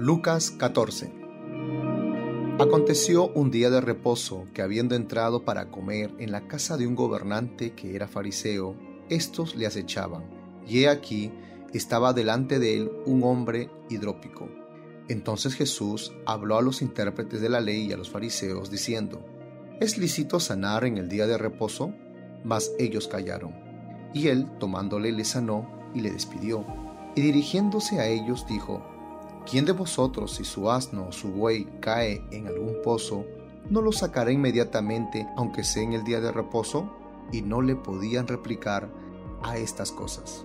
Lucas 14 Aconteció un día de reposo que habiendo entrado para comer en la casa de un gobernante que era fariseo, éstos le acechaban, y he aquí estaba delante de él un hombre hidrópico. Entonces Jesús habló a los intérpretes de la ley y a los fariseos, diciendo, ¿Es lícito sanar en el día de reposo? Mas ellos callaron. Y él, tomándole, le sanó y le despidió. Y dirigiéndose a ellos, dijo, ¿Quién de vosotros, si su asno o su buey cae en algún pozo, no lo sacará inmediatamente, aunque sea en el día de reposo? Y no le podían replicar a estas cosas.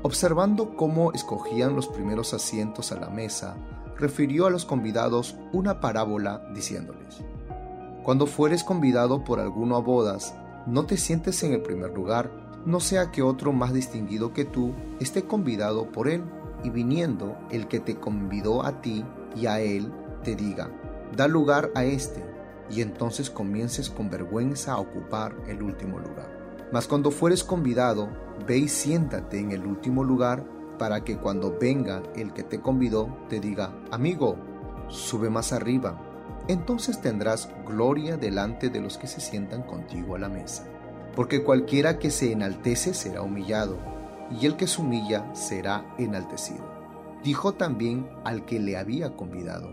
Observando cómo escogían los primeros asientos a la mesa, refirió a los convidados una parábola diciéndoles, Cuando fueres convidado por alguno a bodas, no te sientes en el primer lugar, no sea que otro más distinguido que tú esté convidado por él y viniendo el que te convidó a ti y a él, te diga, da lugar a este, y entonces comiences con vergüenza a ocupar el último lugar. Mas cuando fueres convidado, ve y siéntate en el último lugar, para que cuando venga el que te convidó, te diga, amigo, sube más arriba. Entonces tendrás gloria delante de los que se sientan contigo a la mesa. Porque cualquiera que se enaltece será humillado y el que se humilla será enaltecido. Dijo también al que le había convidado,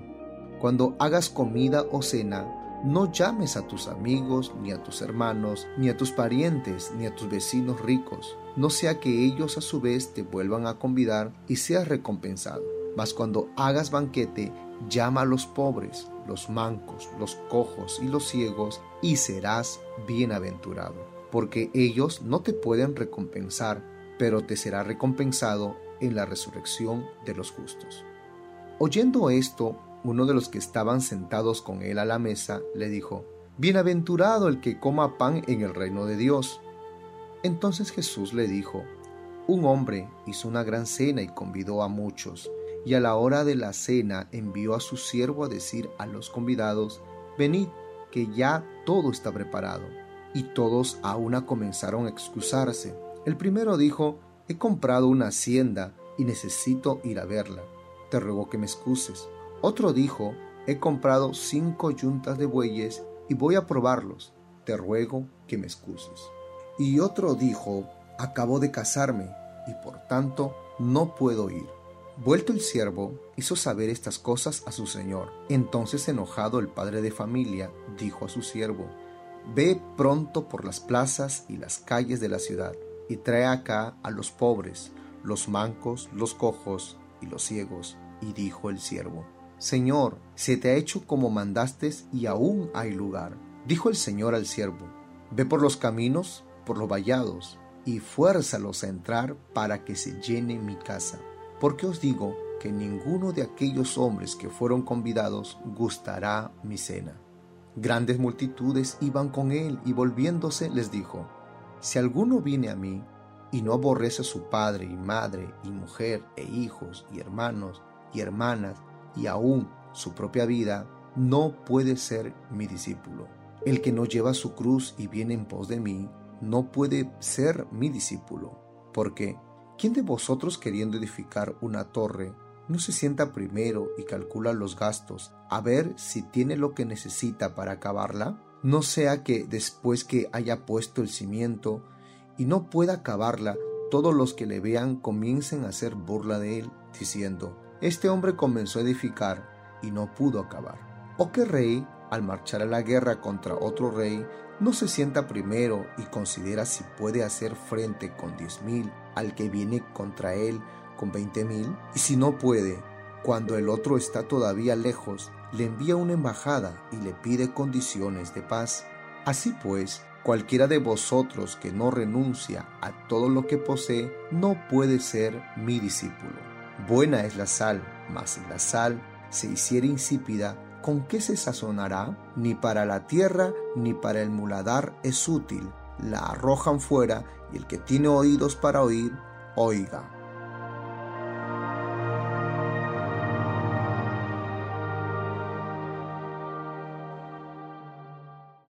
Cuando hagas comida o cena, no llames a tus amigos, ni a tus hermanos, ni a tus parientes, ni a tus vecinos ricos, no sea que ellos a su vez te vuelvan a convidar y seas recompensado. Mas cuando hagas banquete, llama a los pobres, los mancos, los cojos y los ciegos, y serás bienaventurado, porque ellos no te pueden recompensar pero te será recompensado en la resurrección de los justos. Oyendo esto, uno de los que estaban sentados con él a la mesa le dijo, Bienaventurado el que coma pan en el reino de Dios. Entonces Jesús le dijo, Un hombre hizo una gran cena y convidó a muchos, y a la hora de la cena envió a su siervo a decir a los convidados, Venid, que ya todo está preparado. Y todos a una comenzaron a excusarse. El primero dijo, he comprado una hacienda y necesito ir a verla. Te ruego que me excuses. Otro dijo, he comprado cinco yuntas de bueyes y voy a probarlos. Te ruego que me excuses. Y otro dijo, acabo de casarme y por tanto no puedo ir. Vuelto el siervo, hizo saber estas cosas a su señor. Entonces enojado el padre de familia dijo a su siervo, Ve pronto por las plazas y las calles de la ciudad y trae acá a los pobres, los mancos, los cojos y los ciegos. Y dijo el siervo, Señor, se te ha hecho como mandaste y aún hay lugar. Dijo el Señor al siervo, Ve por los caminos, por los vallados, y fuérzalos a entrar para que se llene mi casa. Porque os digo que ninguno de aquellos hombres que fueron convidados gustará mi cena. Grandes multitudes iban con él y volviéndose les dijo, si alguno viene a mí y no aborrece a su padre y madre y mujer e hijos y hermanos y hermanas y aún su propia vida, no puede ser mi discípulo. El que no lleva su cruz y viene en pos de mí, no puede ser mi discípulo. Porque, ¿quién de vosotros queriendo edificar una torre no se sienta primero y calcula los gastos a ver si tiene lo que necesita para acabarla? No sea que después que haya puesto el cimiento y no pueda acabarla, todos los que le vean comiencen a hacer burla de él, diciendo, este hombre comenzó a edificar y no pudo acabar. ¿O qué rey, al marchar a la guerra contra otro rey, no se sienta primero y considera si puede hacer frente con diez mil al que viene contra él con veinte mil? Y si no puede, cuando el otro está todavía lejos, le envía una embajada y le pide condiciones de paz. Así pues, cualquiera de vosotros que no renuncia a todo lo que posee, no puede ser mi discípulo. Buena es la sal, mas si la sal se hiciera insípida, ¿con qué se sazonará? Ni para la tierra ni para el muladar es útil. La arrojan fuera y el que tiene oídos para oír, oiga.